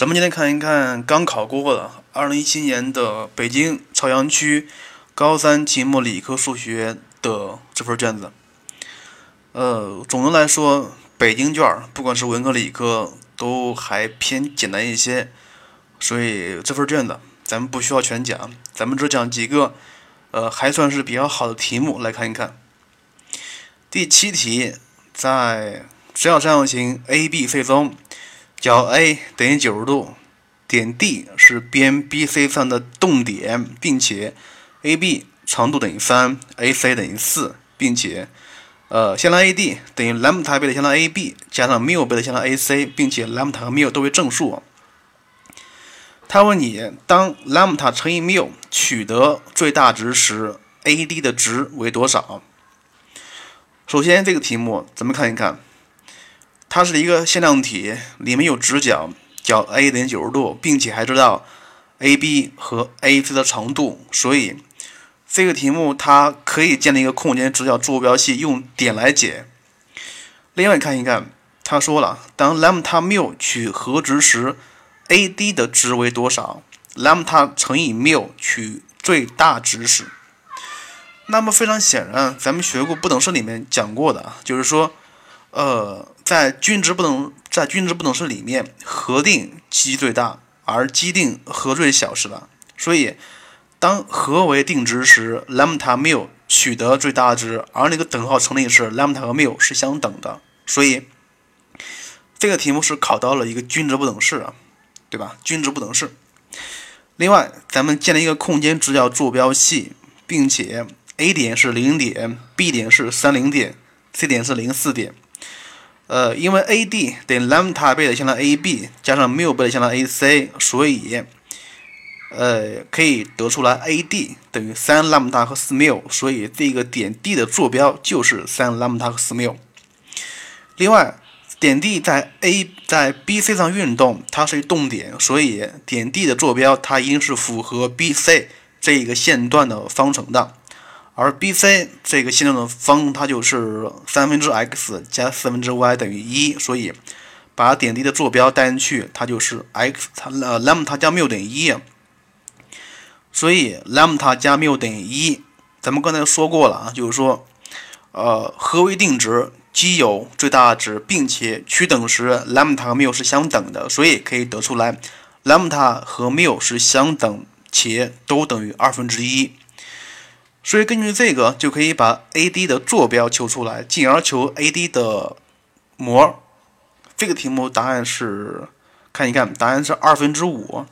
咱们今天看一看刚考过的2017年的北京朝阳区高三期末理科数学的这份卷子。呃，总的来说，北京卷不管是文科理科都还偏简单一些，所以这份卷子咱们不需要全讲，咱们只讲几个呃还算是比较好的题目来看一看。第七题，在直角三角形 ABC 中。角 A 等于九十度，点 D 是边 BC 上的动点，并且 AB 长度等于三，AC 等于四，并且呃，向量 AD 等于 lambda 倍的向量 AB 加上缪倍的向量 AC，并且 lambda 和缪都为正数。他问你，当 lambda 乘以缪取得最大值时，AD 的值为多少？首先，这个题目咱们看一看。它是一个向量体，里面有直角，角 A 等于九十度，并且还知道 AB 和 AC 的长度，所以这个题目它可以建立一个空间直角坐标系，用点来解。另外看一看，他说了，当 lambda 缪取和值时，AD 的值为多少？lambda 乘以缪取最大值时，那么非常显然，咱们学过不等式里面讲过的，就是说。呃，在均值不等在均值不等式里面，核定积最大，而积定和最小，是吧？所以，当和为定值时，lambda 缪取得最大值，而那个等号成立时，lambda 和缪是相等的。所以，这个题目是考到了一个均值不等式啊，对吧？均值不等式。另外，咱们建立一个空间直角坐标系，并且 A 点是零点，B 点是三零点，C 点是零四点。呃，因为 AD 等于 lambda 倍的向量 AB 加上缪倍的向量 AC，所以呃可以得出来 AD 等于三 lambda 和四缪，所以这个点 D 的坐标就是三 lambda 和四缪。另外，点 D 在 A 在 BC 上运动，它是一动点，所以点 D 的坐标它一定是符合 BC 这一个线段的方程的。而 BC 这个线段的方，它就是三分之 x 加四分之 y 等于一，所以把点 D 的坐标带进去，它就是 x 它呃 lambda 加缪等于一，所以 lambda 加缪等于一。咱们刚才说过了啊，就是说，呃，和为定值，既有最大值，并且取等时 lambda 和缪是相等的，所以可以得出来 lambda 和缪是相等且都等于二分之一。所以根据这个就可以把 AD 的坐标求出来，进而求 AD 的模。这个题目答案是，看一看，答案是二分之五。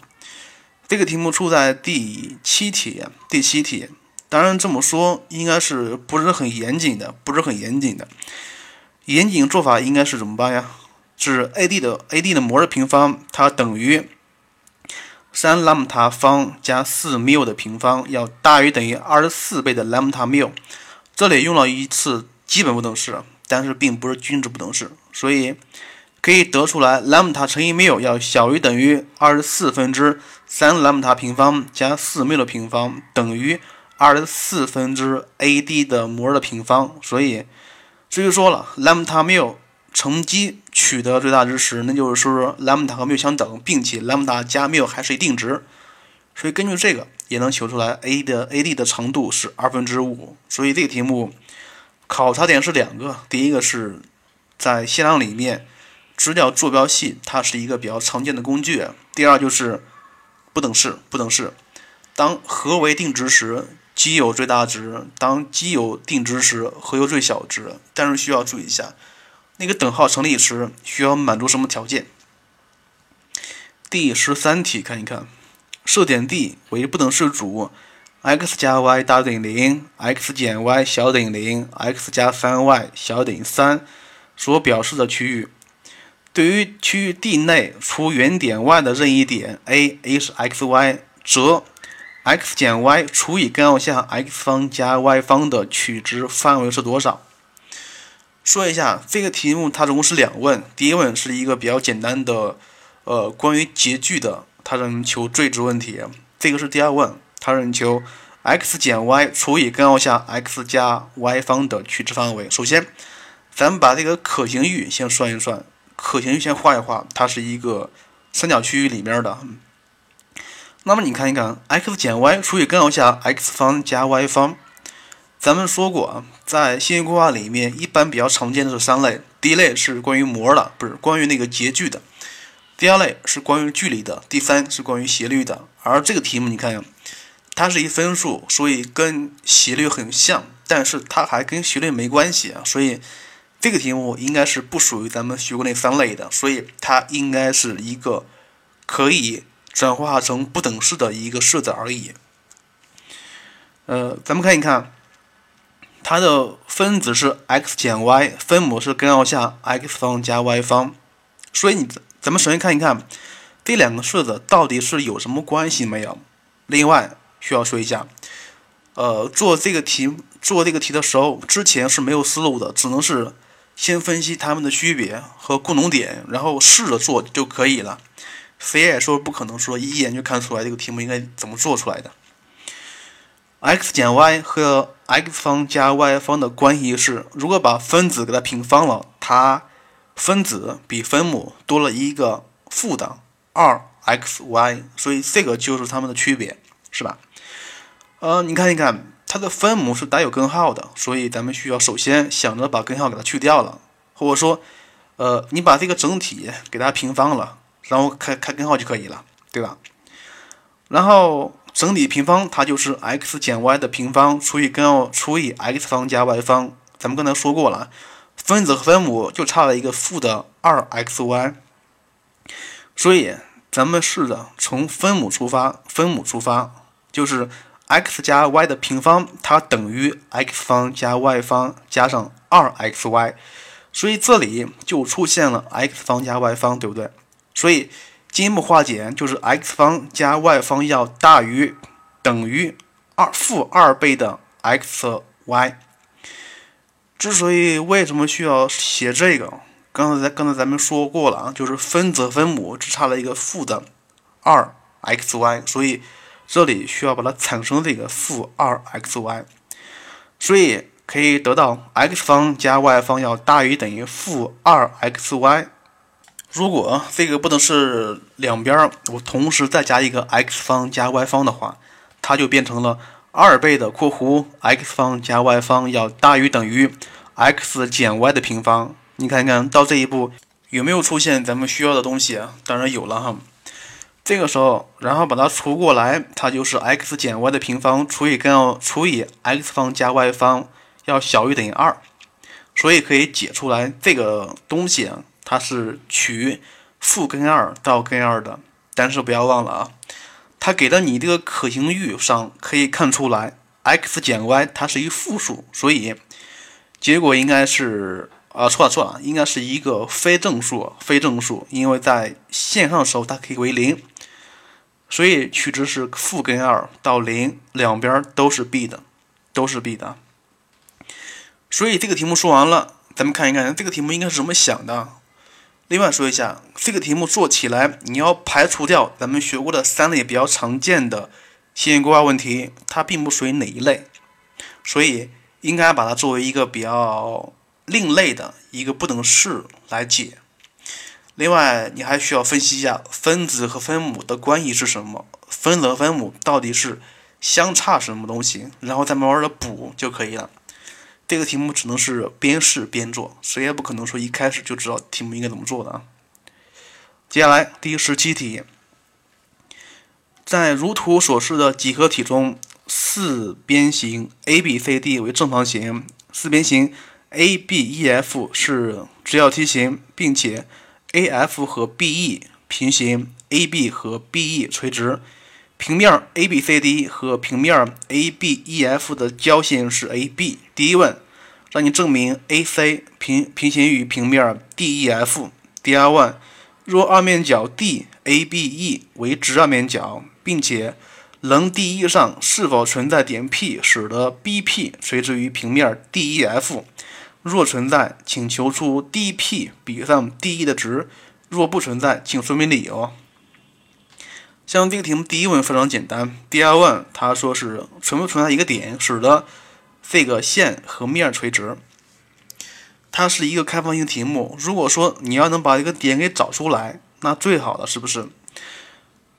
这个题目出在第七题，第七题。当然这么说应该是不是很严谨的，不是很严谨的。严谨做法应该是怎么办呀？是 AD 的 AD 的模的平方，它等于。三 lambda 方加四缪的平方要大于等于二十四倍的 lambda 缪，这里用了一次基本不等式，但是并不是均值不等式，所以可以得出来 lambda 乘以缪要小于等于二十四分之三 lambda 平方加四缪的平方等于二十四分之 AD 的模的平方，所以这就说了 lambda 缪。乘积取得最大值时，那就是说 lambda 和缪相等，并且兰姆达加缪还是一定值，所以根据这个也能求出来 A 的 AD 的长度是二分之五。所以这个题目考察点是两个，第一个是在向量里面直角坐标系它是一个比较常见的工具，第二就是不等式，不等式，当和为定值时，奇有最大值；当奇有定值时，和有最小值。但是需要注意一下。那个等号成立时需要满足什么条件？第十三题看一看，设点 D 为不等式组，x 加 y 大于等于零，x 减 y 小等于零，x 加三 y 小等于三，所表示的区域。对于区域 D 内除原点 y 的任意点 A，A 是 x y，则 x 减 y 除以根号下 x 方加 y 方的取值范围是多少？说一下这个题目，它总共是两问。第一问是一个比较简单的，呃，关于截距的，它让你求最值问题。这个是第二问，它让你求 x 减 y 除以根号下 x 加 y 方的取值范围。首先，咱们把这个可行域先算一算，可行域先画一画，它是一个三角区域里面的。那么你看一看，x 减 y 除以根号下 x 方加 y 方。咱们说过啊，在线性规划里面，一般比较常见的是三类。第一类是关于模的，不是关于那个截距的；第二类是关于距离的；第三是关于斜率的。而这个题目你看，它是一分数，所以跟斜率很像，但是它还跟斜率没关系啊。所以这个题目应该是不属于咱们学过那三类的，所以它应该是一个可以转化成不等式的一个式子而已。呃，咱们看一看。它的分子是 x 减 y，分母是根号下 x 方加 y 方，所以你咱们首先看一看这两个式子到底是有什么关系没有。另外需要说一下，呃，做这个题做这个题的时候，之前是没有思路的，只能是先分析它们的区别和共同点，然后试着做就可以了。谁也说不可能说一眼就看出来这个题目应该怎么做出来的。X 减 y 和 x 方加 y 方的关系是，如果把分子给它平方了，它分子比分母多了一个负的 2xy，所以这个就是它们的区别，是吧？呃，你看一看，它的分母是带有根号的，所以咱们需要首先想着把根号给它去掉了，或者说，呃，你把这个整体给它平方了，然后开开根号就可以了，对吧？然后。整体平方它就是 x 减 y 的平方除以根号除以 x 方加 y 方。咱们刚才说过了，分子和分母就差了一个负的 2xy。所以咱们试着从分母出发，分母出发就是 x 加 y 的平方，它等于 x 方加 y 方加上 2xy。所以这里就出现了 x 方加 y 方，对不对？所以。进一步化简就是 x 方加 y 方要大于等于二负二倍的 xy。之所以为什么需要写这个，刚才刚才咱们说过了啊，就是分子分母只差了一个负的二 xy，所以这里需要把它产生这个负二 xy，所以可以得到 x 方加 y 方要大于等于负二 xy。如果这个不等式两边我同时再加一个 x 方加 y 方的话，它就变成了二倍的括弧 x 方加 y 方要大于等于 x 减 y 的平方。你看看到这一步有没有出现咱们需要的东西？当然有了哈。这个时候，然后把它除过来，它就是 x 减 y 的平方除以根号除以 x 方加 y 方要小于等于二，所以可以解出来这个东西啊。它是取负根二到根二的，但是不要忘了啊，它给的你这个可行域上可以看出来，x 减 y 它是一负数，所以结果应该是啊错了错了，应该是一个非正数，非正数，因为在线上的时候它可以为零，所以取值是负根二到零，两边都是 b 的，都是 b 的，所以这个题目说完了，咱们看一看这个题目应该是怎么想的。另外说一下，这个题目做起来，你要排除掉咱们学过的三类比较常见的线性规划问题，它并不属于哪一类，所以应该把它作为一个比较另类的一个不等式来解。另外，你还需要分析一下分子和分母的关系是什么，分子和分母到底是相差什么东西，然后再慢慢的补就可以了。这个题目只能是边试边做，谁也不可能说一开始就知道题目应该怎么做的啊。接下来第十七题，在如图所示的几何体中，四边形 ABCD 为正方形，四边形 ABEF 是直角梯形，并且 AF 和 BE 平行，AB 和 BE 垂直。平面 ABCD 和平面 ABEF 的交线是 AB。第一问，让你证明 AC 平平行于平面 DEF。第二问，若二面角 DABE 为直二面角，并且棱 DE 上是否存在点 P，使得 BP 垂直于平面 DEF？若存在，请求出 DP 比上 DE 的值。若不存在，请说明理由。像这个题目，第一问非常简单，第二问他说是存不存在一个点，使得这个线和面垂直。它是一个开放性题目，如果说你要能把一个点给找出来，那最好的是不是？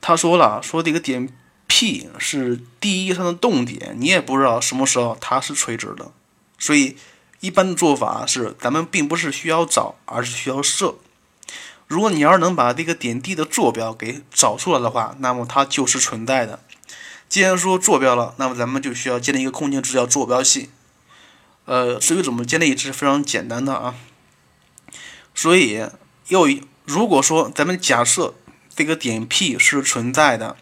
他说了，说这个点 P 是第一上的动点，你也不知道什么时候它是垂直的，所以一般的做法是，咱们并不是需要找，而是需要设。如果你要是能把这个点 D 的坐标给找出来的话，那么它就是存在的。既然说坐标了，那么咱们就需要建立一个空间值叫坐标系。呃，至于怎么建立，这是非常简单的啊。所以，又如果说咱们假设这个点 P 是存在的，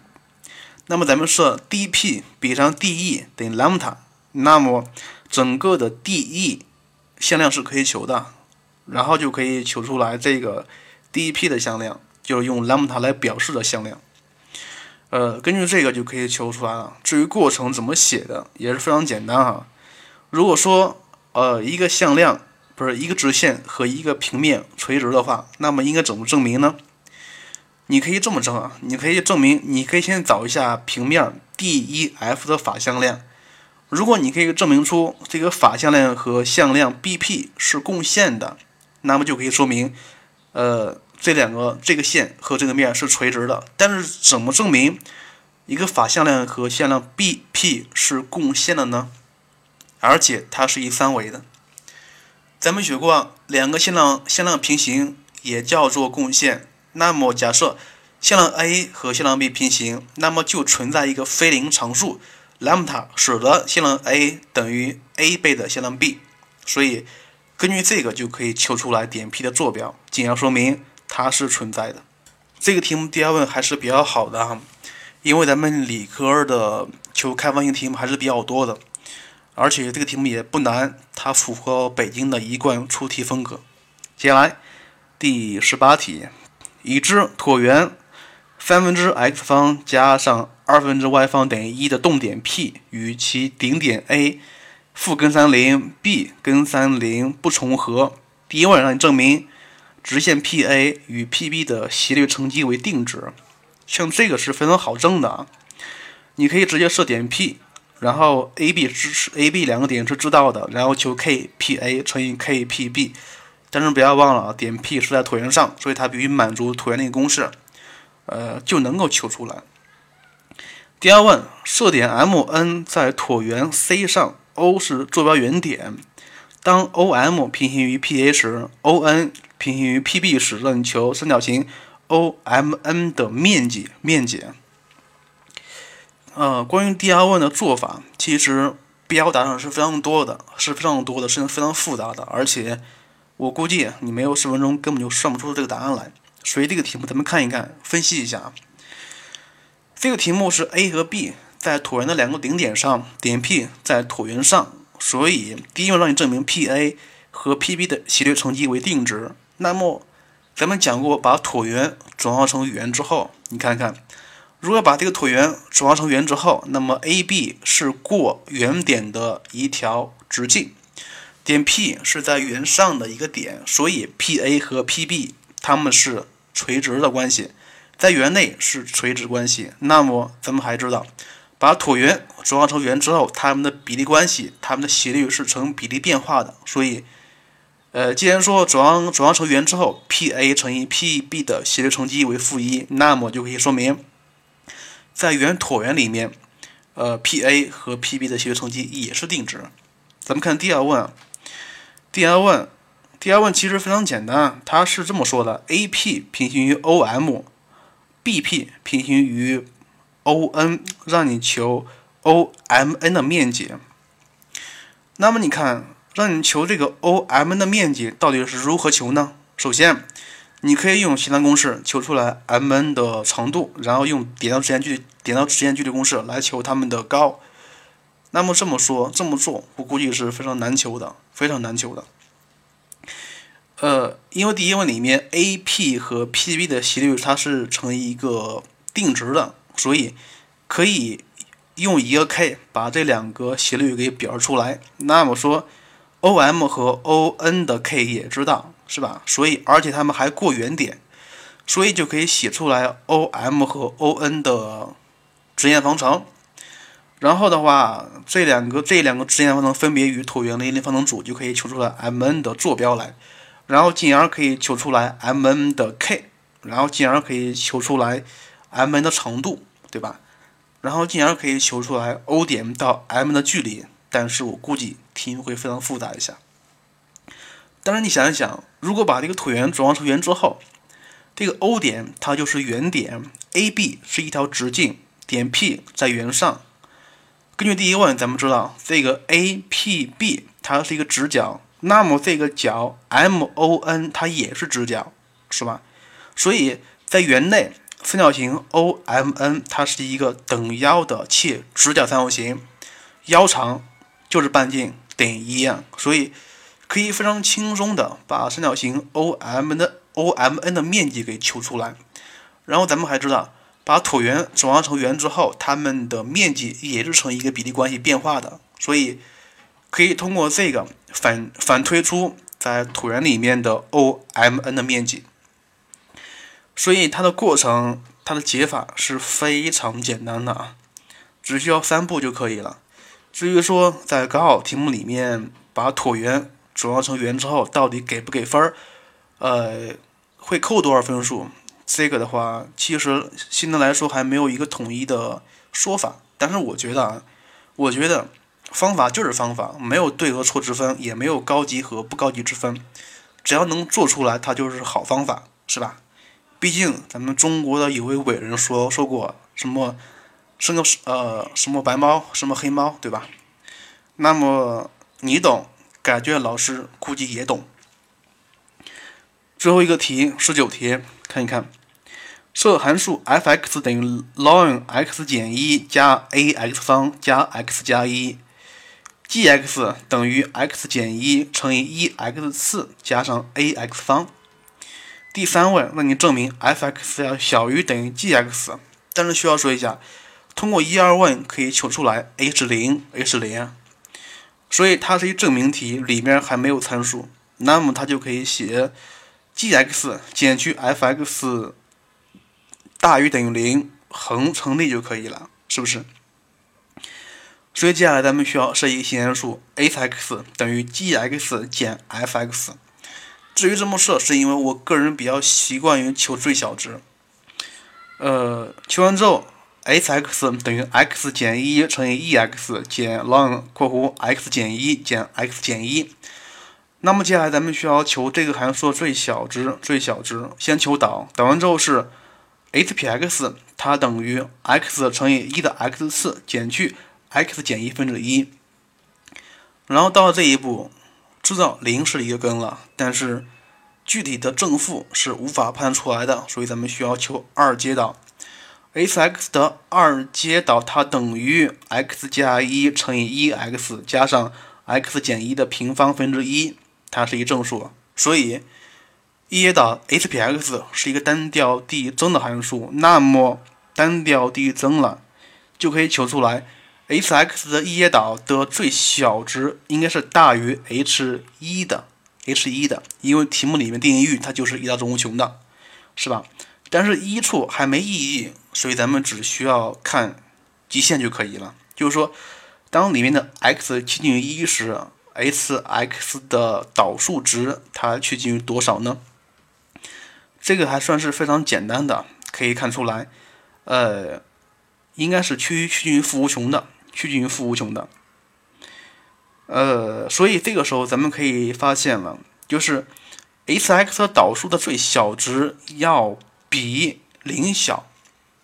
那么咱们设 dP 比上 dE 等于 lambda，那么整个的 dE 向量是可以求的，然后就可以求出来这个。dP 的向量就是用兰姆达来表示的向量，呃，根据这个就可以求出来了。至于过程怎么写的，也是非常简单哈。如果说呃一个向量不是一个直线和一个平面垂直的话，那么应该怎么证明呢？你可以这么证啊，你可以证明，你可以先找一下平面 DEF 的法向量。如果你可以证明出这个法向量和向量 BP 是共线的，那么就可以说明。呃，这两个这个线和这个面是垂直的，但是怎么证明一个法向量和向量 BP 是共线的呢？而且它是一三维的。咱们学过，两个向量向量平行也叫做共线。那么假设向量 A 和向量 B 平行，那么就存在一个非零常数 lambda，使得向量 A 等于 A 倍的向量 B。所以。根据这个就可以求出来点 P 的坐标，进而说明它是存在的。这个题目第二问还是比较好的哈，因为咱们理科的求开放性题目还是比较多的，而且这个题目也不难，它符合北京的一贯出题风格。接下来第十八题，已知椭圆三分之 x 方加上二分之 y 方等于一的动点 P 与其顶点 A。负根三零，b 根三零不重合。第一问让你证明直线 PA 与 PB 的斜率乘积为定值，像这个是非常好证的啊。你可以直接设点 P，然后 AB 支持 AB 两个点是知道的，然后求 KPA 乘以 KPB。但是不要忘了啊，点 P 是在椭圆上，所以它必须满足椭圆那个公式，呃，就能够求出来。第二问，设点 MN 在椭圆 C 上。O 是坐标原点，当 OM 平行于 PA 时，ON 平行于 PB 时，让你求三角形 OMN 的面积。面积。呃，关于第二问的做法，其实表达上是非常多的，是非常多的，是非常复杂的，而且我估计你没有十分钟根本就算不出这个答案来。所以这个题目咱们看一看，分析一下。这个题目是 A 和 B。在椭圆的两个顶点上，点 P 在椭圆上，所以第一个让你证明 PA 和 PB 的斜率乘积为定值。那么，咱们讲过，把椭圆转化成圆之后，你看看，如果把这个椭圆转化成圆之后，那么 AB 是过原点的一条直径，点 P 是在圆上的一个点，所以 PA 和 PB 它们是垂直的关系，在圆内是垂直关系。那么，咱们还知道。把椭圆转化成圆之后，它们的比例关系，它们的斜率是成比例变化的。所以，呃，既然说转化转化成圆之后，PA 乘以 PB 的斜率乘积为负一，那么就可以说明，在圆椭圆里面，呃，PA 和 PB 的斜率乘积也是定值。咱们看第二问，第二问，第二问其实非常简单，它是这么说的：AP 平行于 OM，BP 平行于。O N 让你求 O M N 的面积，那么你看，让你求这个 O M N 的面积到底是如何求呢？首先，你可以用形态公式求出来 M N 的长度，然后用点到直线距离点到直线距离公式来求它们的高。那么这么说这么做，我估计是非常难求的，非常难求的。呃，因为第一问里面 A P 和 P B 的斜率它是成一个定值的。所以可以用一个 k 把这两个斜率给表示出来。那么说，OM 和 ON 的 k 也知道，是吧？所以而且它们还过原点，所以就可以写出来 OM 和 ON 的直线方程。然后的话，这两个这两个直线方程分别与椭圆的一定方程组，就可以求出来 MN 的坐标来。然后进而可以求出来 MN 的 k。然后进而可以求出来 m n 的长度，对吧？然后进而可以求出来 O 点到 M 的距离。但是我估计题目会非常复杂一下。但是你想一想，如果把这个椭圆转化成圆之后，这个 O 点它就是圆点，AB 是一条直径，点 P 在圆上。根据第一问，咱们知道这个 APB 它是一个直角，那么这个角 MON 它也是直角，是吧？所以在圆内，三角形 OMN 它是一个等腰的且直角三角形，腰长就是半径等于一样，所以可以非常轻松的把三角形 OM 的 OMN 的面积给求出来。然后咱们还知道。把椭圆转化成圆之后，它们的面积也是成一个比例关系变化的，所以可以通过这个反反推出在椭圆里面的 OMN 的面积。所以它的过程，它的解法是非常简单的啊，只需要三步就可以了。至于说在高考题目里面把椭圆转化成圆之后，到底给不给分儿，呃，会扣多少分数？这个的话，其实现在来说还没有一个统一的说法。但是我觉得啊，我觉得方法就是方法，没有对和错之分，也没有高级和不高级之分。只要能做出来，它就是好方法，是吧？毕竟咱们中国的有位伟人说说过，什么生个呃什么白猫，什么黑猫，对吧？那么你懂，感觉老师估计也懂。最后一个题，十九题，看一看。设函数 f(x) 等于 ln x 减一加 ax 方加 x 加一，g(x) 等于 x 减一乘以一 x 次加上 ax 方。第三问，让你证明 f(x) 要小于等于 g(x)，但是需要说一下，通过一二问可以求出来 a 是零，a 是零，所以它是一证明题，里面还没有参数，那么它就可以写 g(x) 减去 f(x)。大于等于零，恒成立就可以了，是不是？所以接下来咱们需要设一个新函数，a(x) 等于 g(x) 减 f(x)。至于这么设，是因为我个人比较习惯于求最小值。呃，求完之后 h(x) 等于 x 减一乘以 e(x) 减 ln（ 括弧 x 减一减 x 减一）。那么接下来咱们需要求这个函数最小值，最小值先求导，导完之后是。h 撇 x 它等于 x 乘以一的 x 次减去 x 减一分之一，然后到了这一步，知道零是一个根了，但是具体的正负是无法判出来的，所以咱们需要求二阶导。H(x) 的二阶导它等于 x 加一乘以一 x 加上 x 减一的平方分之一，它是一正数，所以。一阶导 h 撇 x 是一个单调递增的函数，那么单调递增了，就可以求出来 h(x) 的一阶导的最小值应该是大于 h 一的，h 一的，因为题目里面定义域它就是一到正无穷的，是吧？但是一处还没意义，所以咱们只需要看极限就可以了。就是说，当里面的 x 趋近于一时，h(x) 的导数值它趋近于多少呢？这个还算是非常简单的，可以看出来，呃，应该是趋于趋近于负无穷的，趋近于负无穷的，呃，所以这个时候咱们可以发现了，就是 h(x) 导数的最小值要比零小，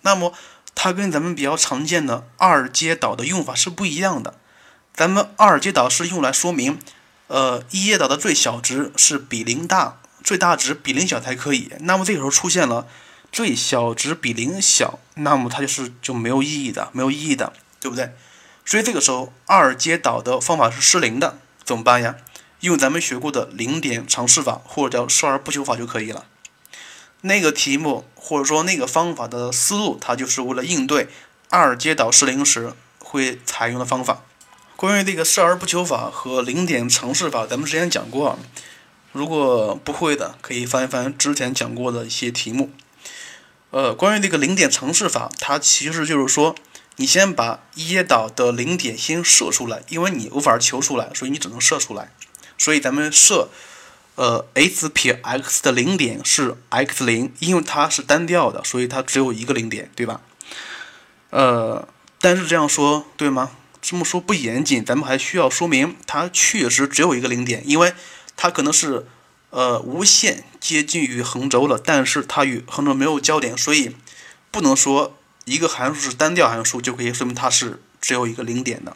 那么它跟咱们比较常见的二阶导的用法是不一样的，咱们二阶导是用来说明，呃，一阶导的最小值是比零大。最大值比零小才可以，那么这个时候出现了最小值比零小，那么它就是就没有意义的，没有意义的，对不对？所以这个时候二阶导的方法是失灵的，怎么办呀？用咱们学过的零点尝试法或者叫少儿不求法就可以了。那个题目或者说那个方法的思路，它就是为了应对二阶导失灵时会采用的方法。关于这个设而不求法和零点常式法，咱们之前讲过。如果不会的，可以翻一翻之前讲过的一些题目。呃，关于这个零点常式法，它其实就是说，你先把一阶导的零点先设出来，因为你无法求出来，所以你只能设出来。所以咱们设，呃，x 撇 x 的零点是 x 零，因为它是单调的，所以它只有一个零点，对吧？呃，但是这样说对吗？这么说不严谨，咱们还需要说明它确实只有一个零点，因为它可能是呃无限接近于横轴了，但是它与横轴没有交点，所以不能说一个函数是单调函数就可以说明它是只有一个零点的。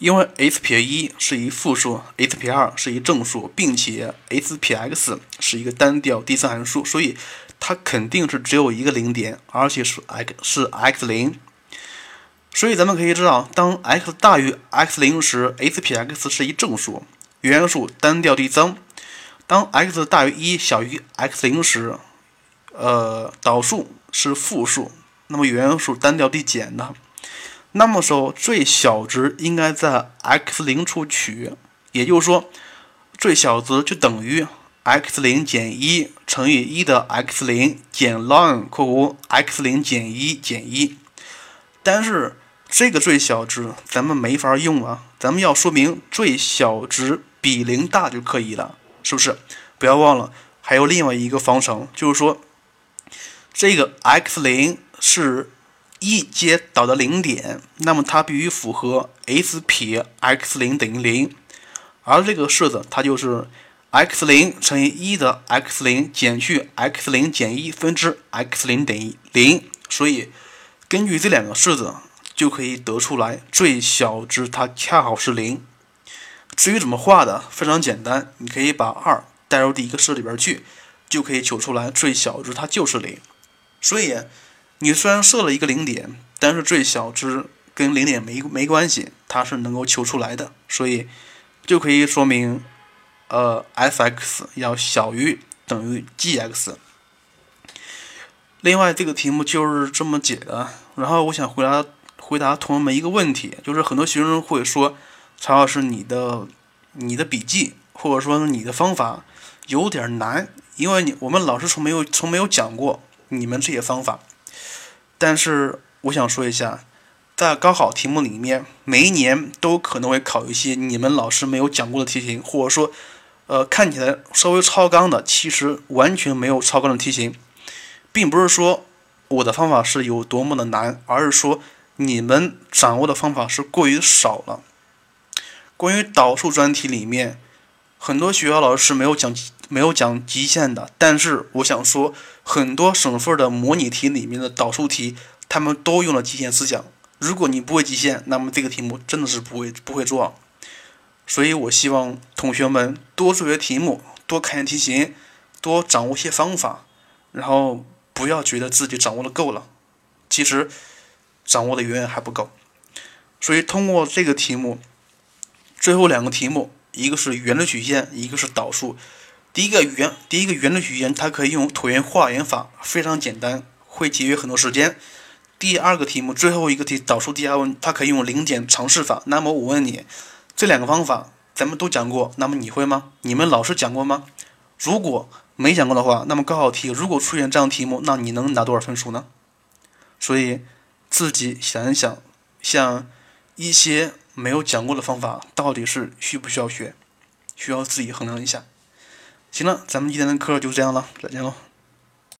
因为 x 撇一是一负数，x 撇二是一正数，并且 s 撇 x 是一个单调第三函数，所以它肯定是只有一个零点，而且是 x 是 x 零。所以咱们可以知道，当 x 大于 x 零时，s 撇 x 是一正数，原数单调递增；当 x 大于一小于 x 零时，呃，导数是负数，那么原数单调递减的。那么说，最小值应该在 x 零处取，也就是说，最小值就等于 x 零减一乘以一的 x 零减 ln 括弧 x 零减一减一。但是这个最小值咱们没法用啊，咱们要说明最小值比零大就可以了，是不是？不要忘了，还有另外一个方程，就是说，这个 x 零是。一阶导的零点，那么它必须符合 s 撇 x 零等于零，而这个式子它就是 x 零乘以一的 x 零减去 x 零减一分之 x 零等于零，所以根据这两个式子就可以得出来最小值它恰好是零。至于怎么画的，非常简单，你可以把二代入第一个式里边去，就可以求出来最小值它就是零。所以。你虽然设了一个零点，但是最小值跟零点没没关系，它是能够求出来的，所以就可以说明，呃，f(x) 要小于等于 g(x)。另外，这个题目就是这么解的。然后，我想回答回答同学们一个问题，就是很多学生会说，曹老师，你的你的笔记或者说你的方法有点难，因为你我们老师从没有从没有讲过你们这些方法。但是我想说一下，在高考题目里面，每一年都可能会考一些你们老师没有讲过的题型，或者说，呃，看起来稍微超纲的，其实完全没有超纲的题型，并不是说我的方法是有多么的难，而是说你们掌握的方法是过于少了。关于导数专题里面，很多学校老师没有讲。没有讲极限的，但是我想说，很多省份的模拟题里面的导数题，他们都用了极限思想。如果你不会极限，那么这个题目真的是不会不会做。所以我希望同学们多做些题目，多看些题型，多掌握些方法，然后不要觉得自己掌握的够了，其实掌握的远远还不够。所以通过这个题目，最后两个题目，一个是圆的曲线，一个是导数。第一个圆，第一个圆的曲线，它可以用椭圆化圆法，非常简单，会节约很多时间。第二个题目，最后一个题导数第二问，它可以用零点尝试法。那么我问你，这两个方法咱们都讲过，那么你会吗？你们老师讲过吗？如果没讲过的话，那么高考题如果出现这样题目，那你能拿多少分数呢？所以自己想一想，像一些没有讲过的方法，到底是需不需要学？需要自己衡量一下。行了，咱们今天的课就这样了，再见喽。